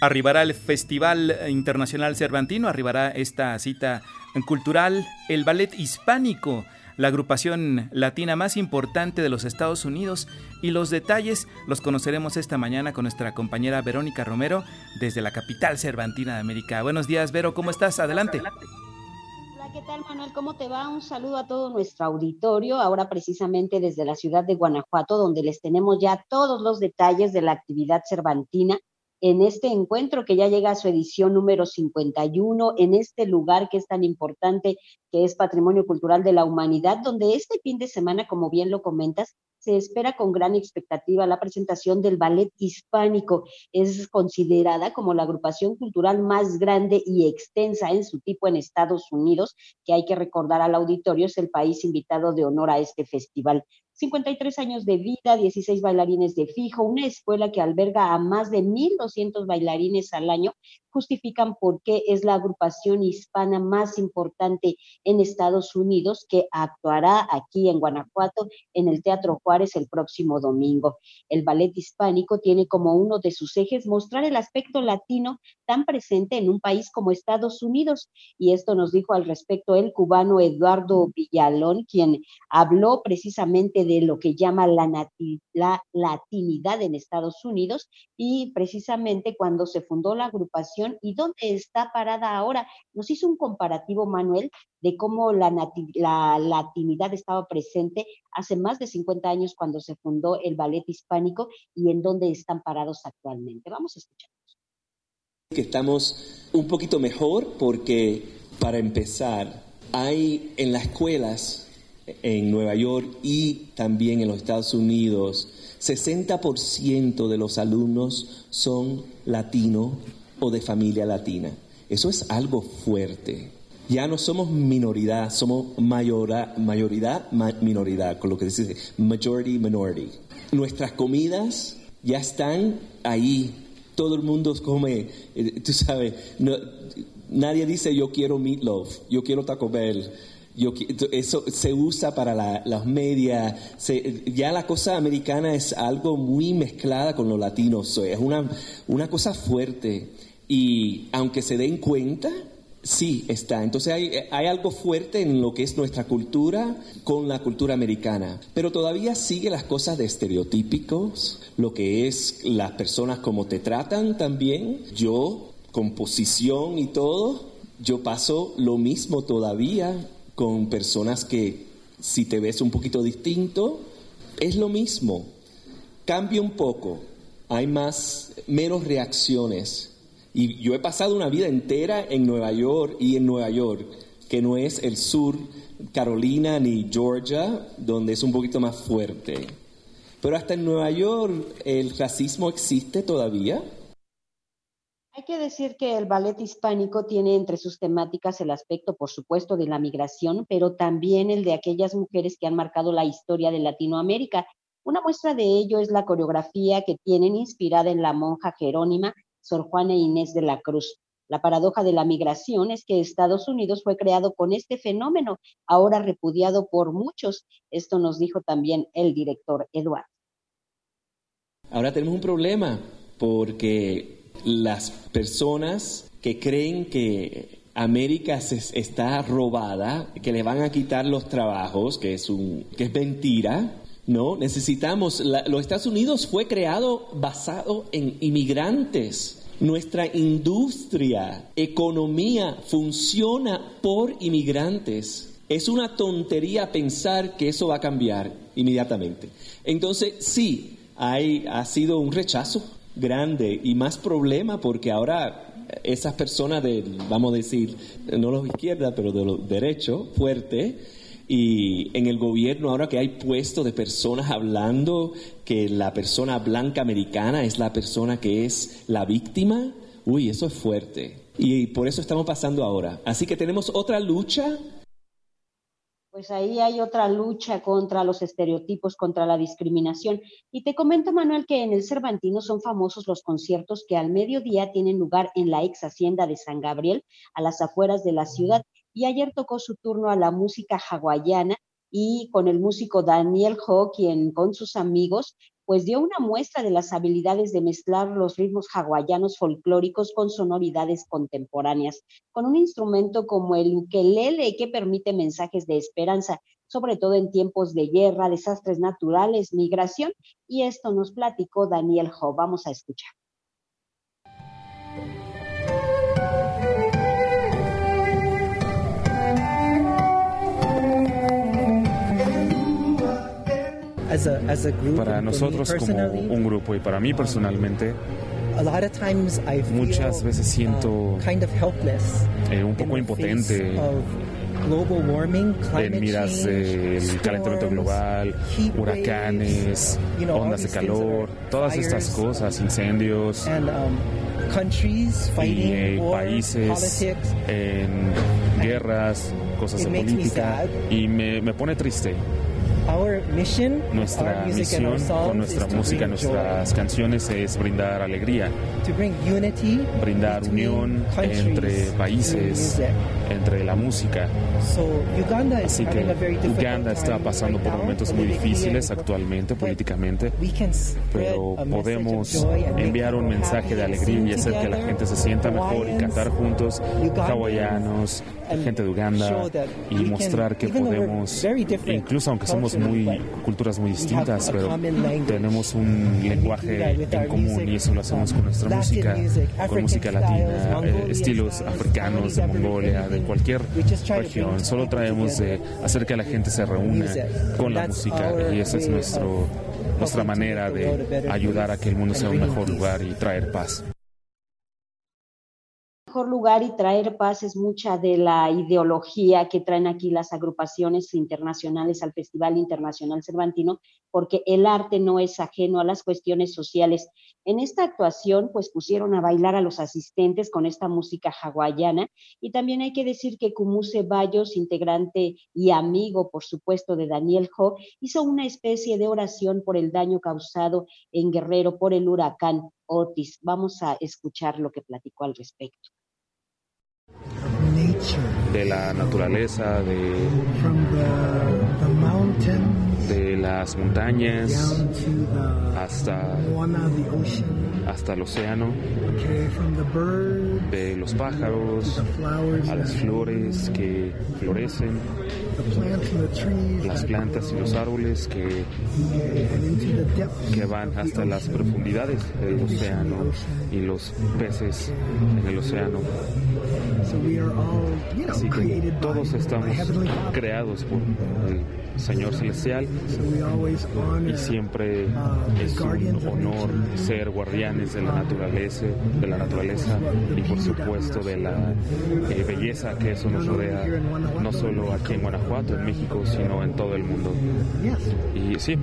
Arribará el Festival Internacional Cervantino, arribará esta cita cultural, el ballet hispánico, la agrupación latina más importante de los Estados Unidos y los detalles los conoceremos esta mañana con nuestra compañera Verónica Romero desde la capital cervantina de América. Buenos días, Vero, ¿cómo estás? Adelante. Hola, ¿qué tal, Manuel? ¿Cómo te va? Un saludo a todo nuestro auditorio, ahora precisamente desde la ciudad de Guanajuato, donde les tenemos ya todos los detalles de la actividad cervantina en este encuentro que ya llega a su edición número 51, en este lugar que es tan importante, que es Patrimonio Cultural de la Humanidad, donde este fin de semana, como bien lo comentas, se espera con gran expectativa la presentación del ballet hispánico. Es considerada como la agrupación cultural más grande y extensa en su tipo en Estados Unidos, que hay que recordar al auditorio, es el país invitado de honor a este festival. 53 años de vida, 16 bailarines de fijo, una escuela que alberga a más de 1.200 bailarines al año, justifican por qué es la agrupación hispana más importante en Estados Unidos que actuará aquí en Guanajuato en el Teatro Juárez el próximo domingo. El ballet hispánico tiene como uno de sus ejes mostrar el aspecto latino tan presente en un país como Estados Unidos. Y esto nos dijo al respecto el cubano Eduardo Villalón, quien habló precisamente de lo que llama la, la latinidad en Estados Unidos y precisamente cuando se fundó la agrupación y dónde está parada ahora. Nos hizo un comparativo, Manuel, de cómo la, la latinidad estaba presente hace más de 50 años cuando se fundó el ballet hispánico y en dónde están parados actualmente. Vamos a escuchar que estamos un poquito mejor porque, para empezar, hay en las escuelas en Nueva York y también en los Estados Unidos, 60% de los alumnos son latinos o de familia latina. Eso es algo fuerte. Ya no somos minoridad, somos mayoría, mayoría, minoridad, con lo que dice majority, minority. Nuestras comidas ya están ahí todo el mundo come, eh, tú sabes, nadie dice yo quiero meatloaf, yo quiero Taco Bell. Yo, eso se usa para las medias. ya la cosa americana es algo muy mezclada con los latinos. es una, una cosa fuerte. Y aunque se den cuenta, Sí, está. Entonces hay, hay, algo fuerte en lo que es nuestra cultura con la cultura americana, pero todavía sigue las cosas de estereotípicos, lo que es las personas como te tratan también. Yo, con posición y todo, yo paso lo mismo todavía con personas que si te ves un poquito distinto, es lo mismo. Cambia un poco, hay más, menos reacciones y yo he pasado una vida entera en Nueva York y en Nueva York, que no es el sur, Carolina ni Georgia, donde es un poquito más fuerte. Pero hasta en Nueva York el racismo existe todavía. Hay que decir que el ballet hispánico tiene entre sus temáticas el aspecto, por supuesto, de la migración, pero también el de aquellas mujeres que han marcado la historia de Latinoamérica. Una muestra de ello es la coreografía que tienen inspirada en la monja Jerónima Sor Juana Inés de la Cruz. La paradoja de la migración es que Estados Unidos fue creado con este fenómeno, ahora repudiado por muchos. Esto nos dijo también el director Eduardo. Ahora tenemos un problema porque las personas que creen que América está robada, que le van a quitar los trabajos, que es, un, que es mentira, no, necesitamos, los Estados Unidos fue creado basado en inmigrantes. Nuestra industria, economía funciona por inmigrantes. Es una tontería pensar que eso va a cambiar inmediatamente. Entonces, sí, hay, ha sido un rechazo grande y más problema porque ahora esas personas de, vamos a decir, no los izquierdas, pero de los derechos, fuerte, y en el gobierno, ahora que hay puestos de personas hablando que la persona blanca americana es la persona que es la víctima, uy, eso es fuerte. Y por eso estamos pasando ahora. Así que tenemos otra lucha. Pues ahí hay otra lucha contra los estereotipos, contra la discriminación. Y te comento, Manuel, que en el Cervantino son famosos los conciertos que al mediodía tienen lugar en la ex hacienda de San Gabriel, a las afueras de la ciudad y ayer tocó su turno a la música hawaiana y con el músico Daniel Ho, quien con sus amigos pues dio una muestra de las habilidades de mezclar los ritmos hawaianos folclóricos con sonoridades contemporáneas, con un instrumento como el ukelele que permite mensajes de esperanza, sobre todo en tiempos de guerra, desastres naturales, migración, y esto nos platicó Daniel Ho. Vamos a escuchar. Para nosotros como un grupo y para mí personalmente, muchas veces siento eh, un poco impotente en miras del calentamiento global, huracanes, ondas de calor, todas estas cosas, incendios um, y eh, países en guerras, cosas de política y me, me pone triste. Nuestra misión con nuestra música, nuestras canciones es brindar alegría, brindar unión entre países, entre la música. Así que Uganda está pasando por momentos muy difíciles actualmente políticamente, pero podemos enviar un mensaje de alegría y hacer que la gente se sienta mejor y cantar juntos, hawaianos, gente de Uganda, y mostrar que podemos, incluso aunque somos muy culturas muy distintas, pero tenemos un lenguaje en común y eso lo hacemos con nuestra música, con música latina, eh, estilos africanos de Mongolia, de cualquier región. Solo traemos de hacer que la gente se reúna con la música y esa es nuestro, nuestra manera de ayudar a que el mundo sea un mejor lugar y traer paz mejor lugar y traer paz es mucha de la ideología que traen aquí las agrupaciones internacionales al Festival Internacional Cervantino, porque el arte no es ajeno a las cuestiones sociales. En esta actuación, pues pusieron a bailar a los asistentes con esta música hawaiana y también hay que decir que Kumuse Bayos, integrante y amigo, por supuesto, de Daniel Ho, hizo una especie de oración por el daño causado en Guerrero por el huracán Otis. Vamos a escuchar lo que platicó al respecto de la naturaleza, de, de las montañas hasta, hasta el océano, de los pájaros a las flores que florecen, las plantas y los árboles que, que van hasta las profundidades del océano y los peces en el océano. Así que todos estamos creados por el Señor Celestial. Y siempre uh, es un honor ser guardianes de la naturaleza, de la naturaleza y por supuesto de la eh, belleza que eso nos rodea, no solo aquí en Guanajuato, en México, sino en todo el mundo. Y sí,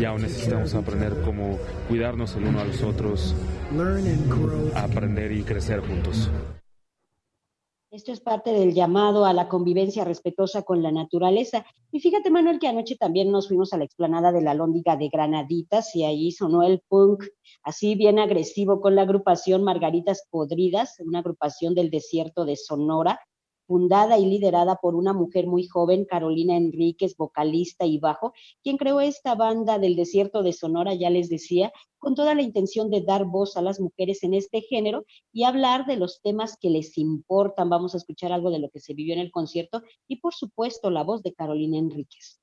y aún necesitamos aprender cómo cuidarnos el uno a los otros, aprender y crecer juntos. Esto es parte del llamado a la convivencia respetuosa con la naturaleza. Y fíjate, Manuel, que anoche también nos fuimos a la explanada de la Lóndiga de Granaditas y ahí sonó el punk así bien agresivo con la agrupación Margaritas Podridas, una agrupación del desierto de Sonora, fundada y liderada por una mujer muy joven, Carolina Enríquez, vocalista y bajo, quien creó esta banda del desierto de Sonora, ya les decía, con toda la intención de dar voz a las mujeres en este género y hablar de los temas que les importan. Vamos a escuchar algo de lo que se vivió en el concierto y por supuesto la voz de Carolina Enríquez.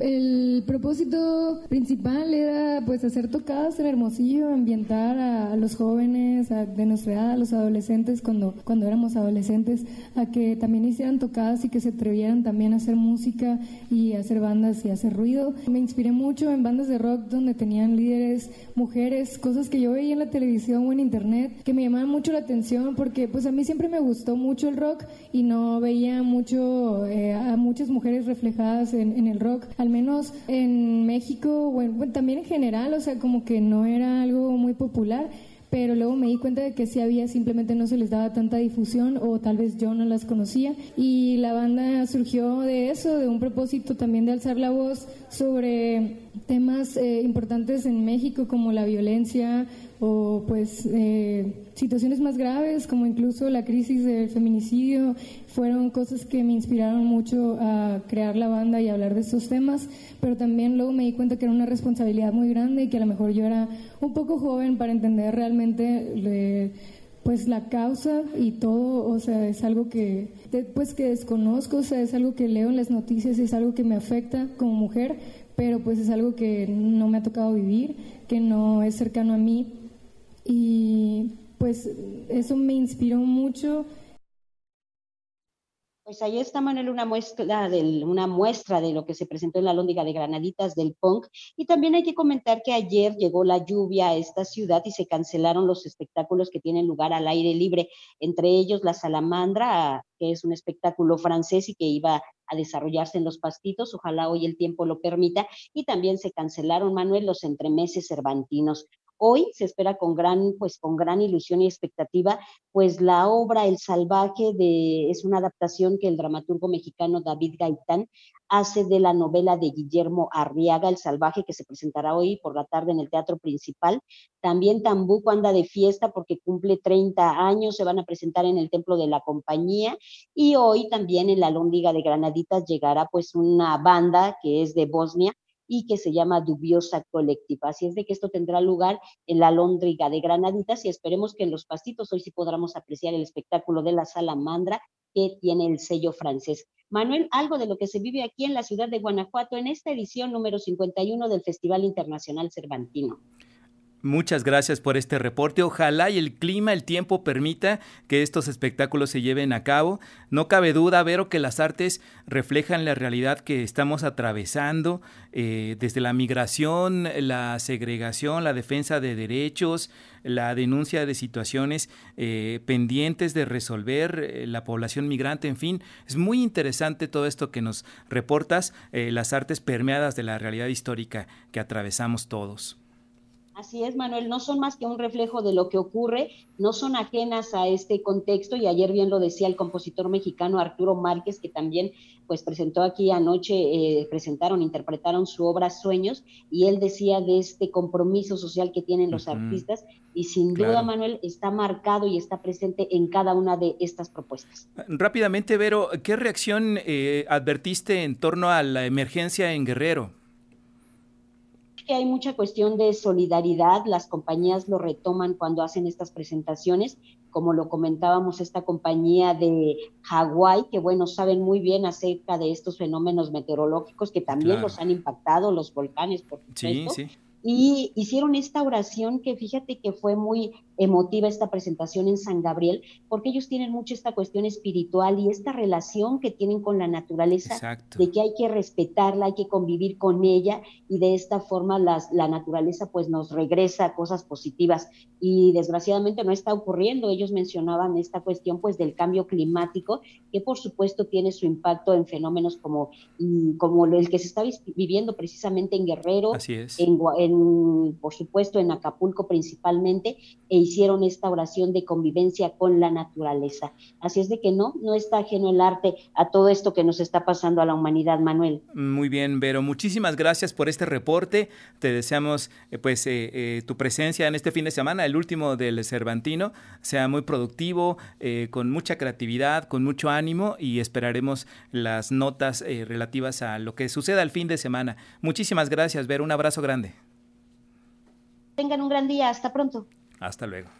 El propósito principal era pues hacer tocadas en Hermosillo, ambientar a, los jóvenes de nuestra edad, a los adolescentes cuando, cuando éramos adolescentes, a que también hicieran tocadas y que se atrevieran también a hacer música y hacer bandas y hacer ruido. Me inspiré mucho en bandas de rock donde tenían líderes mujeres, cosas que yo veía en la televisión o en internet que me llamaban mucho la atención porque pues a mí siempre me gustó mucho el rock y no veía mucho eh, a muchas mujeres reflejadas en el rock menos en México, bueno, también en general, o sea, como que no era algo muy popular pero luego me di cuenta de que sí había, simplemente no se les daba tanta difusión o tal vez yo no las conocía. Y la banda surgió de eso, de un propósito también de alzar la voz sobre temas eh, importantes en México como la violencia o pues eh, situaciones más graves como incluso la crisis del feminicidio fueron cosas que me inspiraron mucho a crear la banda y hablar de estos temas, pero también luego me di cuenta que era una responsabilidad muy grande y que a lo mejor yo era un poco joven para entender realmente pues la causa y todo, o sea, es algo que pues que desconozco, o sea, es algo que leo en las noticias es algo que me afecta como mujer, pero pues es algo que no me ha tocado vivir, que no es cercano a mí y pues eso me inspiró mucho. Pues ahí está, Manuel, una muestra, de, una muestra de lo que se presentó en la Lóndiga de Granaditas del Punk. Y también hay que comentar que ayer llegó la lluvia a esta ciudad y se cancelaron los espectáculos que tienen lugar al aire libre, entre ellos la Salamandra, que es un espectáculo francés y que iba a desarrollarse en los pastitos, ojalá hoy el tiempo lo permita, y también se cancelaron, Manuel, los entremeses cervantinos. Hoy se espera con gran, pues, con gran ilusión y expectativa, pues la obra El Salvaje de, es una adaptación que el dramaturgo mexicano David Gaitán hace de la novela de Guillermo Arriaga, El Salvaje, que se presentará hoy por la tarde en el Teatro Principal. También Tambuco anda de fiesta porque cumple 30 años, se van a presentar en el Templo de la Compañía y hoy también en la Lóndiga de Granaditas llegará pues una banda que es de Bosnia, y que se llama Dubiosa Colectiva. Así es de que esto tendrá lugar en la Lóndriga de Granaditas y esperemos que en los pastitos hoy sí podamos apreciar el espectáculo de la salamandra que tiene el sello francés. Manuel, algo de lo que se vive aquí en la ciudad de Guanajuato en esta edición número 51 del Festival Internacional Cervantino. Muchas gracias por este reporte. Ojalá y el clima, el tiempo permita que estos espectáculos se lleven a cabo. No cabe duda, Vero, que las artes reflejan la realidad que estamos atravesando, eh, desde la migración, la segregación, la defensa de derechos, la denuncia de situaciones eh, pendientes de resolver, eh, la población migrante, en fin. Es muy interesante todo esto que nos reportas, las artes permeadas de la realidad histórica que atravesamos todos. Así es, Manuel, no son más que un reflejo de lo que ocurre, no son ajenas a este contexto y ayer bien lo decía el compositor mexicano Arturo Márquez, que también pues presentó aquí anoche, eh, presentaron, interpretaron su obra Sueños y él decía de este compromiso social que tienen los artistas y sin duda, Manuel, está marcado y está presente en cada una de estas propuestas. Rápidamente, Vero, ¿qué reacción eh, advertiste en torno a la emergencia en Guerrero? Hay mucha cuestión de solidaridad, las compañías lo retoman cuando hacen estas presentaciones, como lo comentábamos, esta compañía de Hawái, que bueno, saben muy bien acerca de estos fenómenos meteorológicos que también los han impactado, los volcanes, por supuesto. Sí, sí y hicieron esta oración que fíjate que fue muy emotiva esta presentación en San Gabriel, porque ellos tienen mucho esta cuestión espiritual y esta relación que tienen con la naturaleza, de que hay que respetarla, hay que convivir con ella y de esta forma las, la naturaleza pues nos regresa cosas positivas. Y desgraciadamente no está ocurriendo. Ellos mencionaban esta cuestión pues del cambio climático, que por supuesto tiene su impacto en fenómenos como, como el que se está viviendo precisamente en Guerrero, en, en por supuesto, en Acapulco principalmente, e hicieron esta oración de convivencia con la naturaleza. Así es de que no, no está ajeno el arte a todo esto que nos está pasando a la humanidad, Manuel. Muy bien, Vero, muchísimas gracias por este reporte. Te deseamos eh, pues eh, eh, tu presencia en este fin de semana, el último del Cervantino, sea muy productivo, con mucha creatividad, con mucho ánimo y esperaremos las notas relativas a lo que suceda el fin de semana. Muchísimas gracias, Vero, un abrazo grande. Tengan un gran día. Hasta pronto. Hasta luego.